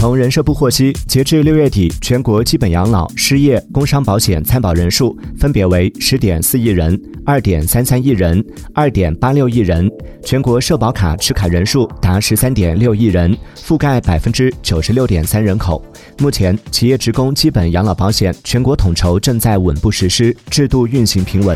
从人社部获悉截至六月底全国基本养老失业工伤保险参保人数分别为十点四亿人二点三三亿人二点八六亿人全国社保卡持卡人数达十三点六亿人覆盖百分之九十六点三人口。目前企业职工基本养老保险全国统筹正在稳步实施制度运行平稳。